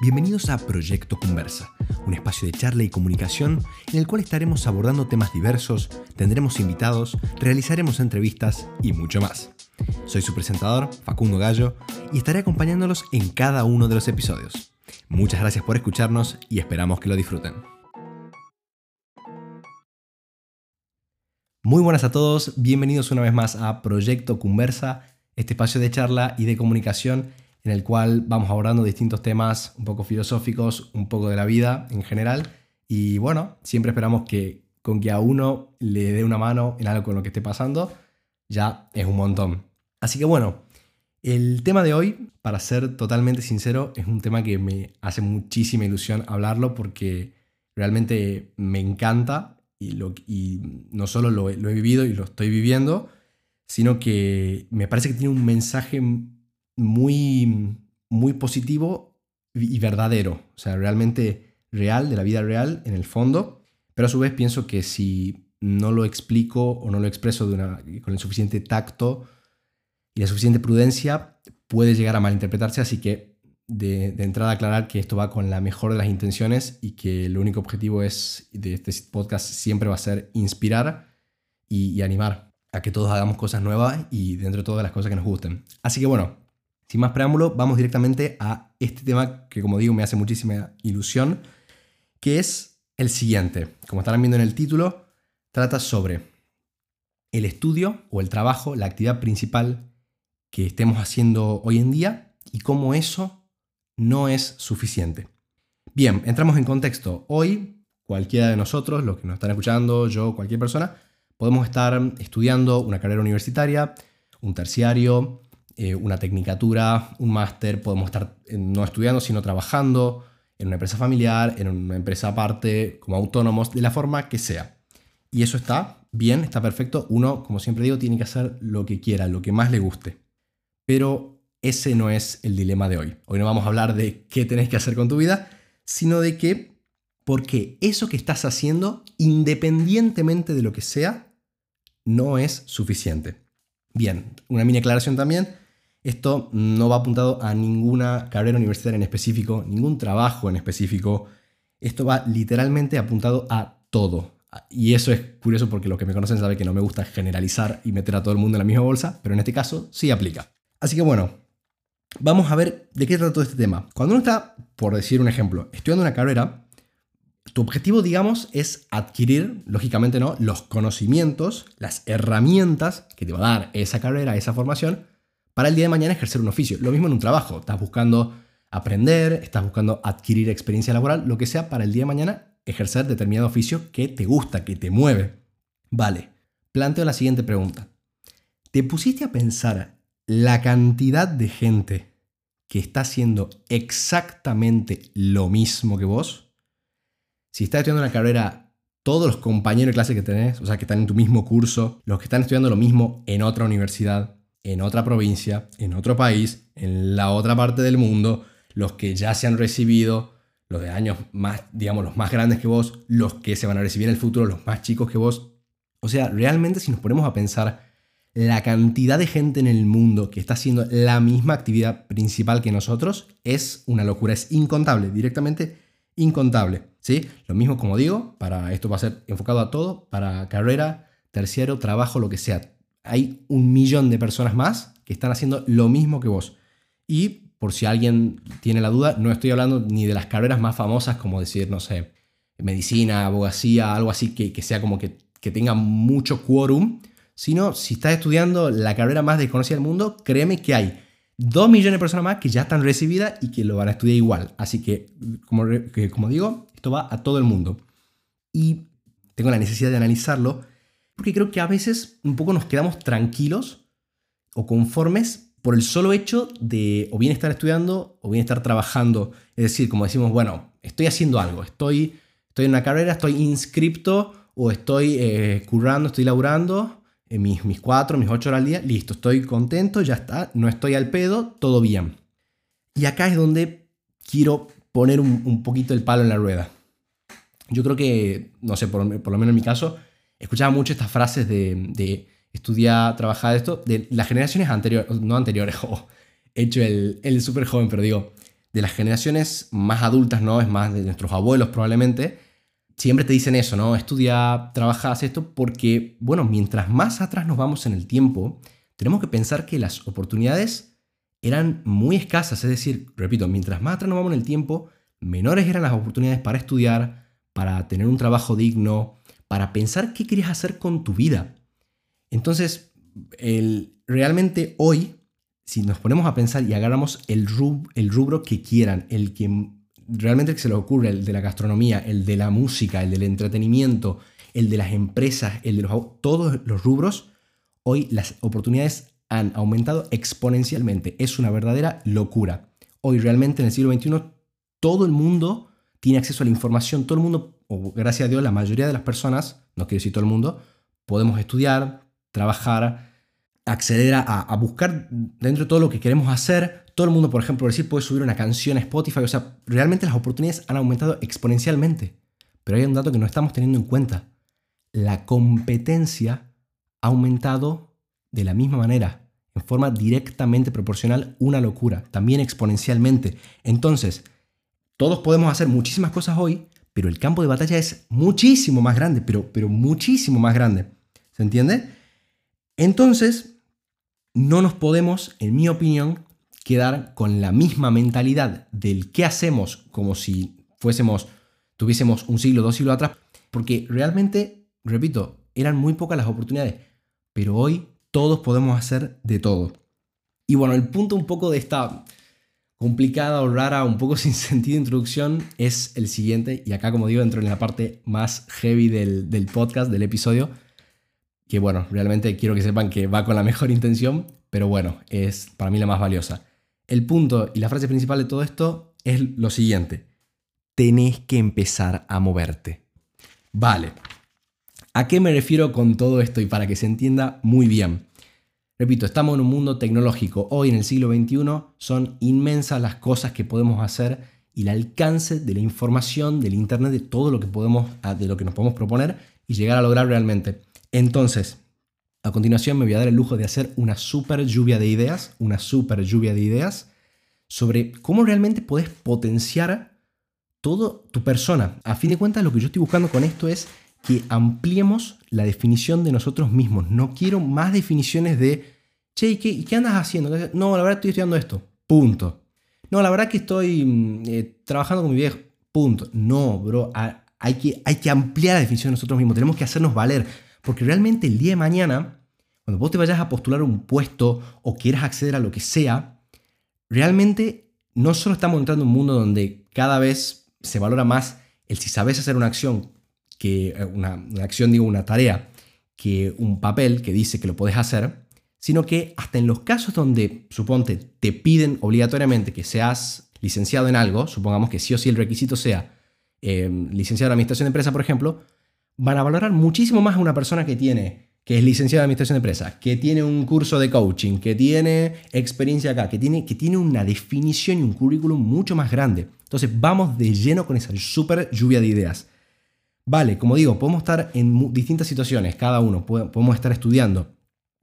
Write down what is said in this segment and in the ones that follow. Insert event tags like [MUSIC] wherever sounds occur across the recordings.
Bienvenidos a Proyecto Conversa, un espacio de charla y comunicación en el cual estaremos abordando temas diversos, tendremos invitados, realizaremos entrevistas y mucho más. Soy su presentador, Facundo Gallo, y estaré acompañándolos en cada uno de los episodios. Muchas gracias por escucharnos y esperamos que lo disfruten. Muy buenas a todos, bienvenidos una vez más a Proyecto Conversa, este espacio de charla y de comunicación en el cual vamos abordando distintos temas un poco filosóficos, un poco de la vida en general. Y bueno, siempre esperamos que con que a uno le dé una mano en algo con lo que esté pasando, ya es un montón. Así que bueno, el tema de hoy, para ser totalmente sincero, es un tema que me hace muchísima ilusión hablarlo porque realmente me encanta y, lo, y no solo lo, lo he vivido y lo estoy viviendo, sino que me parece que tiene un mensaje muy, muy positivo y verdadero, o sea, realmente real, de la vida real en el fondo, pero a su vez pienso que si no lo explico o no lo expreso con el suficiente tacto y la suficiente prudencia, puede llegar a malinterpretarse, así que de, entrada aclarar que esto va con la mejor de las intenciones y que el único objetivo es de este podcast siempre va a ser inspirar y, y animar a que todos hagamos cosas nuevas y dentro de todas las cosas que nos gusten. Así que bueno, sin más preámbulo, vamos directamente a este tema que como digo me hace muchísima ilusión, que es el siguiente. Como estarán viendo en el título, trata sobre el estudio o el trabajo, la actividad principal que estemos haciendo hoy en día y cómo eso no es suficiente. Bien, entramos en contexto. Hoy, cualquiera de nosotros, los que nos están escuchando, yo, cualquier persona, podemos estar estudiando una carrera universitaria, un terciario, eh, una tecnicatura, un máster, podemos estar eh, no estudiando, sino trabajando en una empresa familiar, en una empresa aparte, como autónomos, de la forma que sea. Y eso está bien, está perfecto. Uno, como siempre digo, tiene que hacer lo que quiera, lo que más le guste. Pero ese no es el dilema de hoy. Hoy no vamos a hablar de qué tenés que hacer con tu vida, sino de que, porque eso que estás haciendo, independientemente de lo que sea, no es suficiente. Bien, una mini aclaración también. Esto no va apuntado a ninguna carrera universitaria en específico, ningún trabajo en específico. Esto va literalmente apuntado a todo. Y eso es curioso porque los que me conocen saben que no me gusta generalizar y meter a todo el mundo en la misma bolsa, pero en este caso sí aplica. Así que bueno, vamos a ver de qué trata todo este tema. Cuando uno está, por decir un ejemplo, estudiando una carrera, tu objetivo, digamos, es adquirir, lógicamente no, los conocimientos, las herramientas que te va a dar esa carrera, esa formación, para el día de mañana ejercer un oficio. Lo mismo en un trabajo. Estás buscando aprender, estás buscando adquirir experiencia laboral, lo que sea, para el día de mañana ejercer determinado oficio que te gusta, que te mueve. Vale, planteo la siguiente pregunta. ¿Te pusiste a pensar la cantidad de gente que está haciendo exactamente lo mismo que vos? Si estás estudiando una carrera, todos los compañeros de clase que tenés, o sea, que están en tu mismo curso, los que están estudiando lo mismo en otra universidad, en otra provincia, en otro país, en la otra parte del mundo, los que ya se han recibido, los de años más, digamos, los más grandes que vos, los que se van a recibir en el futuro, los más chicos que vos. O sea, realmente si nos ponemos a pensar la cantidad de gente en el mundo que está haciendo la misma actividad principal que nosotros, es una locura, es incontable, directamente incontable. ¿sí? Lo mismo como digo, para esto va a ser enfocado a todo, para carrera, terciario, trabajo, lo que sea hay un millón de personas más que están haciendo lo mismo que vos. Y por si alguien tiene la duda, no estoy hablando ni de las carreras más famosas como decir, no sé, medicina, abogacía, algo así que, sea como que, que tenga mucho quórum, sino si estás estudiando la carrera más desconocida del mundo, créeme que hay dos millones de personas más que ya están recibidas y que lo van a estudiar igual. Así que como, que, como digo, esto va a todo el mundo. Y tengo la necesidad de analizarlo porque creo que a veces un poco nos quedamos tranquilos o conformes por el solo hecho de o bien estar estudiando o bien estar trabajando. Es decir, como decimos, bueno, estoy haciendo algo, estoy, estoy en una carrera, estoy inscripto o estoy eh, currando, estoy laburando en mis, mis cuatro, mis ocho horas al día, listo, estoy contento, ya está, no estoy al pedo, todo bien. Y acá es donde quiero poner un, poquito el palo en la rueda. Yo creo que, no sé, por, por lo menos en mi caso, escuchaba mucho estas frases de, estudiar, trabajar, de esto, de las generaciones anteriores, no anteriores, [LAUGHS] o hecho el, el súper joven, pero digo, de las generaciones más adultas, ¿no? Es más de nuestros abuelos probablemente, siempre te dicen eso, ¿no? Estudia, trabaja, esto, porque, bueno, mientras más atrás nos vamos en el tiempo, tenemos que pensar que las oportunidades eran muy escasas, es decir, repito, mientras más atrás nos vamos en el tiempo, menores eran las oportunidades para estudiar, para tener un trabajo digno, para pensar qué querías hacer con tu vida. Entonces, el, realmente hoy, si nos ponemos a pensar y agarramos el, el rubro que quieran, el que realmente que se les ocurre, el de la gastronomía, el de la música, el del entretenimiento, el de las empresas, el de los, todos los rubros, hoy las oportunidades han aumentado exponencialmente. Es una verdadera locura. Hoy realmente en el siglo XXI todo el mundo tiene acceso a la información, todo el mundo, o gracias a Dios, la mayoría de las personas, no quiero decir todo el mundo, podemos estudiar, trabajar, acceder a, buscar dentro de todo lo que queremos hacer. Todo el mundo, por ejemplo, decir, puede subir una canción a Spotify. O sea, realmente las oportunidades han aumentado exponencialmente. Pero hay un dato que no estamos teniendo en cuenta. La competencia ha aumentado de la misma manera, en forma directamente proporcional, una locura, también exponencialmente. Entonces, todos podemos hacer muchísimas cosas hoy, pero el campo de batalla es muchísimo más grande, pero, pero muchísimo más grande. ¿Se entiende? Entonces, no nos podemos, en mi opinión, quedar con la misma mentalidad del qué hacemos como si fuésemos, tuviésemos un siglo, dos siglos atrás, porque realmente, repito, eran muy pocas las oportunidades, pero hoy todos podemos hacer de todo. Y bueno, el punto un poco de esta complicada o rara, un poco [LAUGHS] sin sentido de introducción es el siguiente, y acá como digo entro en la parte más heavy del, del podcast, del episodio, que bueno, realmente quiero que sepan que va con la [LAUGHS] mejor intención, pero bueno, es para mí la más valiosa. El punto y la frase principal de todo esto es lo siguiente. Tenés que empezar a moverte. Vale. ¿A qué me refiero con todo esto y para que se entienda muy bien? Repito, estamos en un mundo tecnológico. Hoy en el siglo XXI son inmensas las cosas que podemos hacer y el alcance de la información, del Internet, de todo lo que podemos, de lo que nos podemos proponer y llegar a lograr realmente. Entonces, a continuación me voy a dar el lujo de hacer una super lluvia de ideas, una super lluvia de ideas sobre cómo realmente puedes potenciar toda tu persona. A fin de cuentas, lo que yo estoy buscando con esto es que ampliemos la definición de nosotros mismos. No quiero más definiciones de, che, ¿qué, qué andas haciendo? No, la verdad estoy estudiando esto. Punto. No, la verdad que estoy mm, eh, trabajando con mi viejo. Punto. No, bro. Hay que, hay que ampliar la definición de nosotros mismos. Tenemos que hacernos valer. Porque realmente el día de mañana, cuando vos te vayas a postular un puesto o quieras acceder a lo que sea, realmente no solo estamos entrando en un mundo donde cada vez se valora más el si sabes hacer una acción, que eh, una, acción, digo, una tarea, que un papel que dice que lo puedes hacer, sino que hasta en los casos donde, suponte, te piden obligatoriamente que seas licenciado en algo, supongamos que sí o sí el requisito sea eh, licenciado en administración de empresa, por ejemplo, van a valorar muchísimo más a una persona que tiene, que es licenciada en administración de empresas, que tiene un curso de coaching, que tiene experiencia acá, que tiene, que tiene una definición y un currículum mucho más grande. Entonces vamos de lleno con esa súper lluvia de ideas. Vale, como digo, podemos estar en distintas situaciones, cada uno, podemos estar estudiando.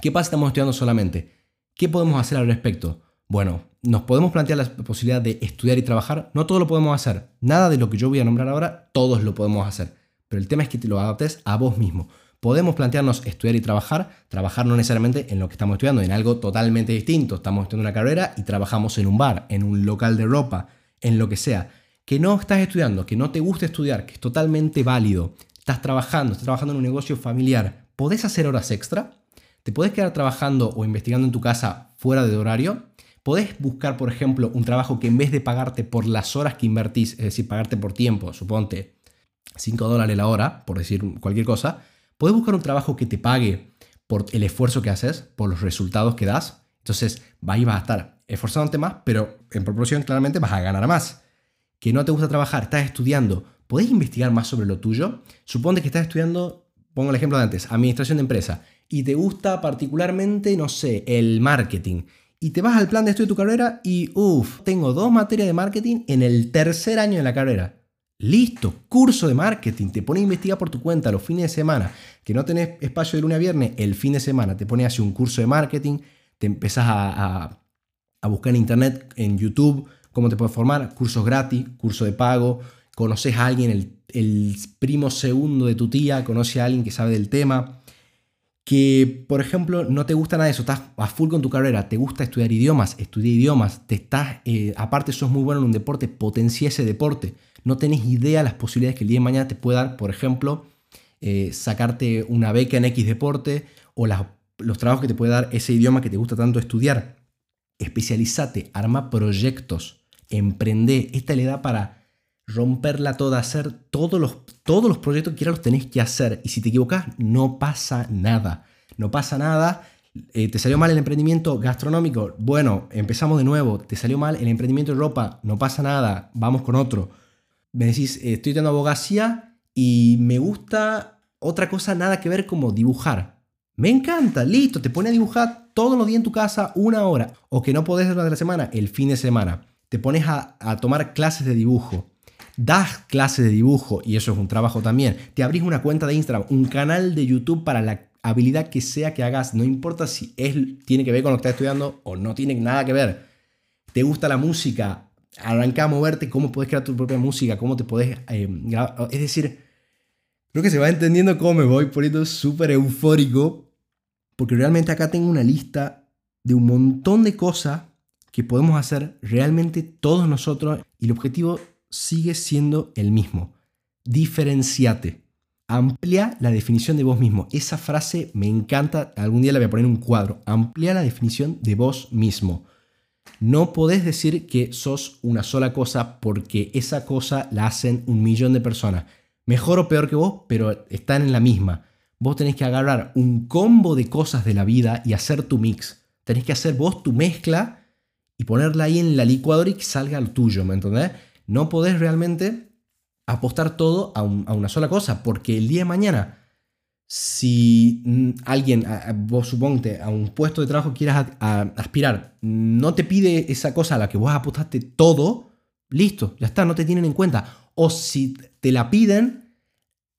¿Qué pasa si estamos estudiando solamente? ¿Qué podemos hacer al respecto? Bueno, nos podemos plantear la posibilidad de estudiar y trabajar. No todo lo podemos hacer. Nada de lo que yo voy a nombrar ahora, todos lo podemos hacer pero el tema es que te lo adaptes a vos mismo. Podemos plantearnos estudiar y trabajar, trabajar no necesariamente en lo que estamos estudiando, en algo totalmente distinto. Estamos estudiando una carrera y trabajamos en un bar, en un local de ropa, en lo que sea. Que no estás estudiando, que no te gusta estudiar, que es totalmente válido. Estás trabajando, estás trabajando en un negocio familiar. ¿Podés hacer horas extra? ¿Te podés quedar trabajando o investigando en tu casa fuera de horario? ¿Podés buscar, por ejemplo, un trabajo que en vez de pagarte por las horas que invertís, es decir, pagarte por tiempo, suponte 5 dólares la hora, por decir cualquier cosa, puedes buscar un trabajo que te pague por el esfuerzo que haces, por los resultados que das. Entonces, ahí vas a estar esforzándote más, pero en proporción claramente vas a ganar más. Que no te gusta trabajar, estás estudiando, ¿podés investigar más sobre lo tuyo? Suponte que estás estudiando, pongo el ejemplo de antes, administración de empresa, y te gusta particularmente, no sé, el marketing. Y te vas al plan de estudio de tu carrera y, uff, tengo dos materias de marketing en el tercer año de la carrera. Listo, curso de marketing, te pone a investigar por tu cuenta los fines de semana, que no tenés espacio de lunes a viernes, el fin de semana te pone a hacer un curso de marketing, te empezás a, buscar en internet, en YouTube, cómo te puedes formar, cursos gratis, curso de pago, conoces a alguien, el, el primo segundo de tu tía, conoce a alguien que sabe del tema, que por ejemplo no te gusta nada de eso, estás a full con tu carrera, te gusta estudiar idiomas, estudia idiomas, te estás, eh, aparte sos muy bueno en un deporte, potencia ese deporte, no tenés idea las posibilidades que el día de mañana te pueda dar, por ejemplo, eh, sacarte una beca en X deporte o los trabajos que te puede dar ese idioma que te gusta tanto estudiar. Especializate, arma proyectos, emprende. Esta le da para romperla toda, hacer todos los, todos los proyectos que quieras los tenés que hacer. Y si te equivocas, no pasa nada. No pasa nada. Eh, ¿Te salió mal el emprendimiento gastronómico? Bueno, empezamos de nuevo. ¿Te salió mal el emprendimiento de ropa? No pasa nada. Vamos con otro. Me decís, eh, estoy teniendo abogacía y me gusta otra cosa nada que ver como dibujar. Me encanta, listo, te pone a dibujar todos los días en tu casa una hora. O que no podés durante la semana, el fin de semana. Te pones a, tomar clases de dibujo. Das clases de dibujo y eso es un trabajo también. Te abrís una cuenta de Instagram, un canal de YouTube para la habilidad que sea que hagas. No importa si es, tiene que ver con lo que estás estudiando o no tiene nada que ver. ¿Te gusta la música? Arranca a moverte, cómo puedes crear tu propia música, cómo te puedes eh, grabar. Es decir, creo que se va entendiendo cómo me voy poniendo súper eufórico, porque realmente acá tengo una lista de un montón de cosas que podemos hacer realmente todos nosotros y el objetivo sigue siendo el mismo. Diferenciate. Amplia la definición de vos mismo. Esa frase me encanta. Algún día la voy a poner en un cuadro. Amplia la definición de vos mismo. No podés decir que sos una sola cosa porque esa cosa la hacen un millón de personas. Mejor o peor que vos, pero están en la misma. Vos tenés que agarrar un combo de cosas de la vida y hacer tu mix. Tenés que hacer vos tu mezcla y ponerla ahí en la licuadora y que salga lo tuyo, ¿me entendés? No podés realmente apostar todo a, una sola cosa, porque el día de mañana, si mm, alguien, vos suponte, a un puesto de trabajo quieras aspirar, no te pide esa cosa a la que vos apostaste todo, listo, ya está, no te tienen en cuenta. O si te la piden,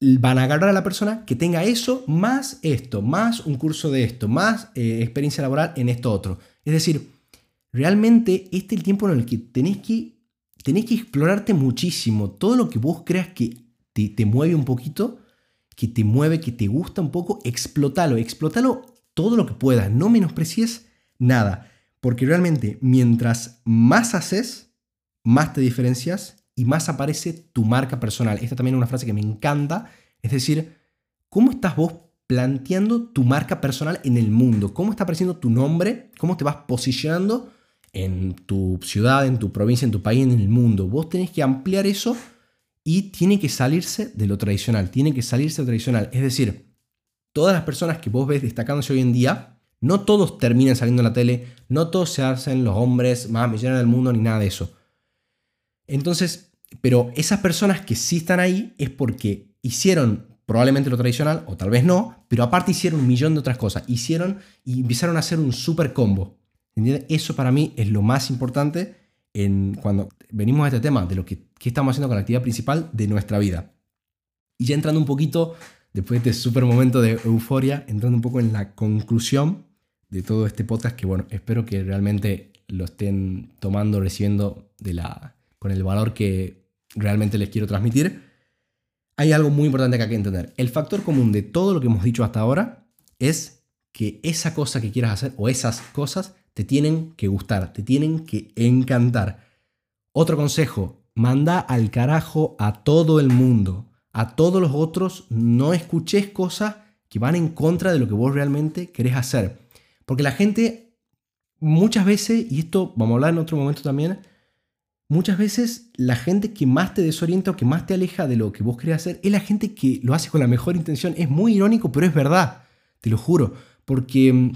van a agarrar a la persona que tenga eso más esto, más un curso de esto, más eh, experiencia laboral en esto otro. Es decir, realmente este es el tiempo en el que tenés que tenés que explorarte muchísimo. Todo lo que vos creas que te, mueve un poquito, que te mueve, que te gusta un poco, explótalo, explótalo todo lo que puedas. No menosprecies nada. Porque realmente mientras más haces, más te diferencias y más aparece tu marca personal. Esta también es una frase que me encanta. Es decir, ¿cómo estás vos planteando tu marca personal en el mundo? ¿Cómo está apareciendo tu nombre? ¿Cómo te vas posicionando en tu ciudad, en tu provincia, en tu país, en el mundo. Vos tenés que ampliar eso y tiene que salirse de lo tradicional, tiene que salirse de lo tradicional. Es decir, todas las personas que vos ves destacándose hoy en día, no todos terminan saliendo en la tele, no todos se hacen los hombres más millonarios del mundo ni nada de eso. Entonces, pero esas personas que sí están ahí es porque hicieron probablemente lo tradicional, o tal vez no, pero aparte hicieron un millón de otras cosas. Hicieron y empezaron a hacer un super combo. Eso para mí es lo más importante cuando venimos a este tema de lo que, estamos haciendo con la actividad principal de nuestra vida. Y ya entrando un poquito, después de este súper momento de euforia, entrando un poco en la conclusión de todo este podcast, que bueno, espero que realmente lo estén tomando, recibiendo de la, con el valor que realmente les quiero transmitir. Hay algo muy importante que hay que entender. El factor común de todo lo que hemos dicho hasta ahora es que esa cosa que quieras hacer o esas cosas te tienen que gustar, te tienen que encantar. Otro consejo, manda al carajo a todo el mundo. A todos los otros no escuches cosas que van en contra de lo que vos realmente querés hacer. Porque la gente muchas veces, y esto vamos a hablar en otro momento también, muchas veces la gente que más te desorienta o que más te aleja de lo que vos querés hacer es la gente que lo hace con la mejor intención. Es muy irónico, pero es verdad, te lo juro. Porque mm,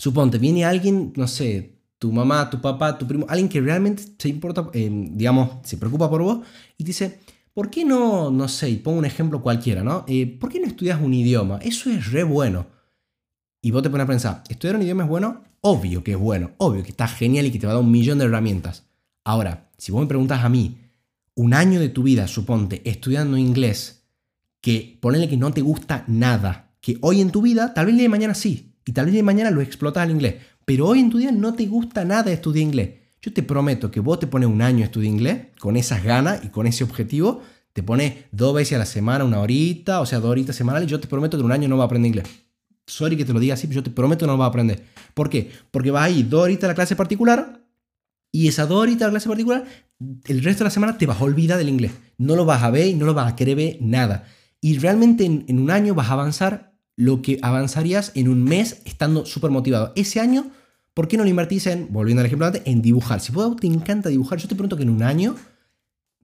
Suponte, viene alguien, no sé, tu mamá, tu papá, tu primo, alguien que realmente se importa, eh, digamos, se preocupa por vos y dice, ¿por qué no, no sé, pongo un ejemplo cualquiera, ¿no? Eh, ¿Por qué no estudias un idioma? Eso es re bueno. Y vos te pones a pensar, ¿estudiar un idioma es bueno? Obvio que es bueno, obvio que está genial y que te va a dar un millón de herramientas. Ahora, si vos me preguntas a mí, un año de tu vida, suponte, estudiando inglés, que ponele que no te gusta nada, que hoy en tu vida, tal vez el día de mañana sí, y tal vez mañana lo explotas al inglés. Pero hoy en tu día no te gusta nada estudiar inglés. Yo te prometo que vos te pones un año a estudiar inglés con esas ganas y con ese objetivo, te pones dos veces a la semana, una horita, o sea, dos horitas semanales, yo te prometo que en un año no vas a aprender inglés. Sorry que te lo diga así, pero yo te prometo que no lo vas a aprender. ¿Por qué? Porque vas a ir dos horitas a la clase particular y esa dos horitas a la clase particular, el resto de la semana te vas a olvidar del inglés. No lo vas a ver y no lo vas a querer ver nada. Y realmente en, en un año vas a avanzar lo que avanzarías en un mes estando súper motivado. Ese año ¿Por qué no lo invertís en, volviendo al ejemplo antes, en dibujar? Si vos te encanta dibujar, yo te pregunto que en un año,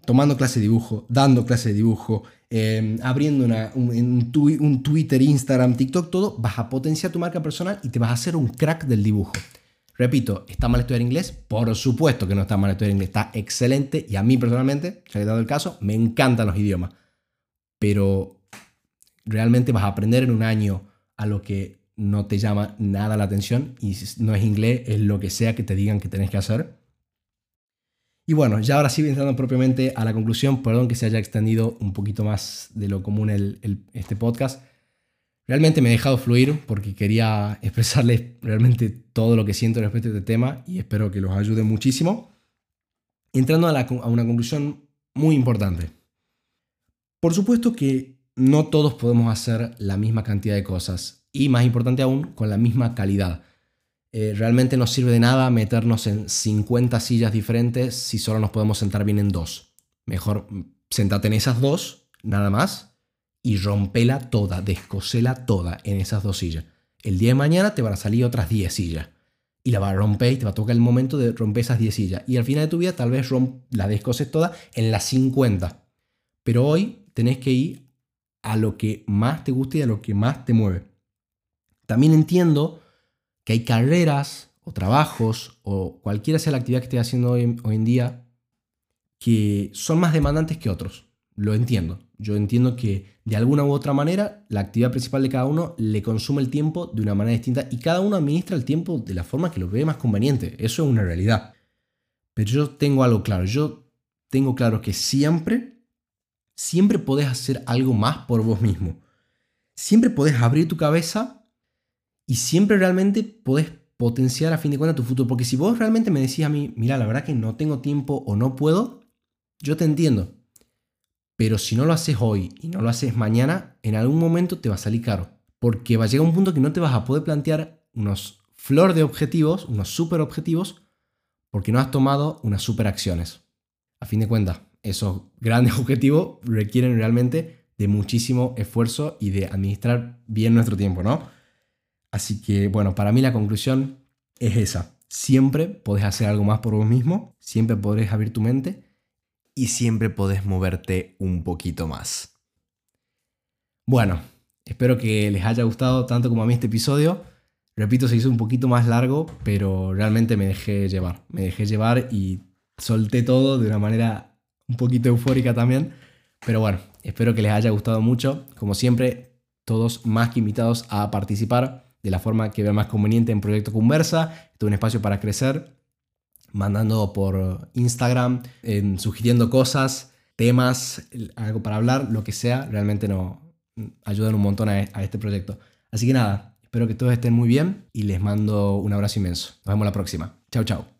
tomando clase de dibujo, dando clase de dibujo, em, abriendo un, un, Twitter, Instagram, TikTok, todo, vas a potenciar tu marca personal y te vas a hacer un crack del dibujo. Repito, ¿está mal estudiar inglés? Por supuesto que no está mal estudiar inglés, está excelente y a mí personalmente, ya he dado el caso, me encantan los idiomas. Pero realmente vas a aprender en un año a lo que no te llama nada la atención y no es inglés, es lo que sea que te digan que tenés que hacer. Y bueno, ya ahora sí entrando propiamente a la conclusión, perdón que se haya extendido un poquito más de lo común el, este podcast. Realmente me he dejado fluir porque quería [LAUGHS] expresarles realmente todo lo que siento respecto a este tema y espero que los ayude muchísimo. Entrando a, a una conclusión muy importante. Por supuesto que no todos podemos hacer la misma cantidad de cosas y más importante aún, con la misma calidad. Eh, realmente no sirve de nada meternos en 50 sillas diferentes si solo nos podemos sentar bien en dos. Mejor sentate en esas dos, nada más, y rompela toda, descosela toda en esas dos sillas. El día de mañana te van a salir otras 10 sillas. Y la vas a romper y te va a tocar el momento de romper esas 10 sillas. Y al final de tu vida tal vez la descoses toda en las 50. Pero hoy tenés que ir a lo que más te guste y a lo que más te mueve. También entiendo que hay carreras o trabajos o cualquiera sea la actividad que estés haciendo hoy, en día que son más demandantes que otros. Lo entiendo. Yo entiendo que de alguna u otra manera la actividad principal de cada uno le consume el tiempo de una manera distinta y cada uno administra el tiempo de la forma que lo ve más conveniente. Eso es una realidad. Pero yo tengo algo claro. Yo tengo claro que siempre, siempre podés hacer algo más por vos mismo. Siempre podés abrir tu cabeza y siempre realmente podés potenciar a fin de cuentas tu futuro. Porque si vos realmente me decís a mí, mira, la verdad que no tengo tiempo o no puedo, yo te entiendo. Pero si no lo haces hoy y no lo haces mañana, en algún momento te va a salir caro. Porque va a llegar un punto que no te vas a poder plantear unos flor de objetivos, unos super objetivos, porque no has tomado unas super acciones. A fin de cuentas, esos grandes [LAUGHS] objetivos requieren realmente de muchísimo esfuerzo y de administrar bien nuestro tiempo, ¿no? Así que bueno, para mí la conclusión es esa. Siempre podés hacer algo más por vos mismo, siempre podés abrir tu mente y siempre podés moverte un poquito más. Bueno, espero que les haya gustado tanto como a mí este episodio. Repito, se hizo un poquito más largo, pero realmente me dejé llevar. Me dejé llevar y solté todo de una manera un poquito eufórica también. Pero bueno, espero que les haya gustado mucho. Como siempre, todos más que invitados a participar de la forma que vea más conveniente en Proyecto Conversa. Esto es un espacio para crecer, mandando por Instagram, sugiriendo cosas, temas, algo para hablar, lo que sea, realmente nos ayudan un montón a, a este proyecto. Así que nada, espero que todos estén muy bien y les mando un abrazo inmenso. Nos vemos la próxima. Chao, chao.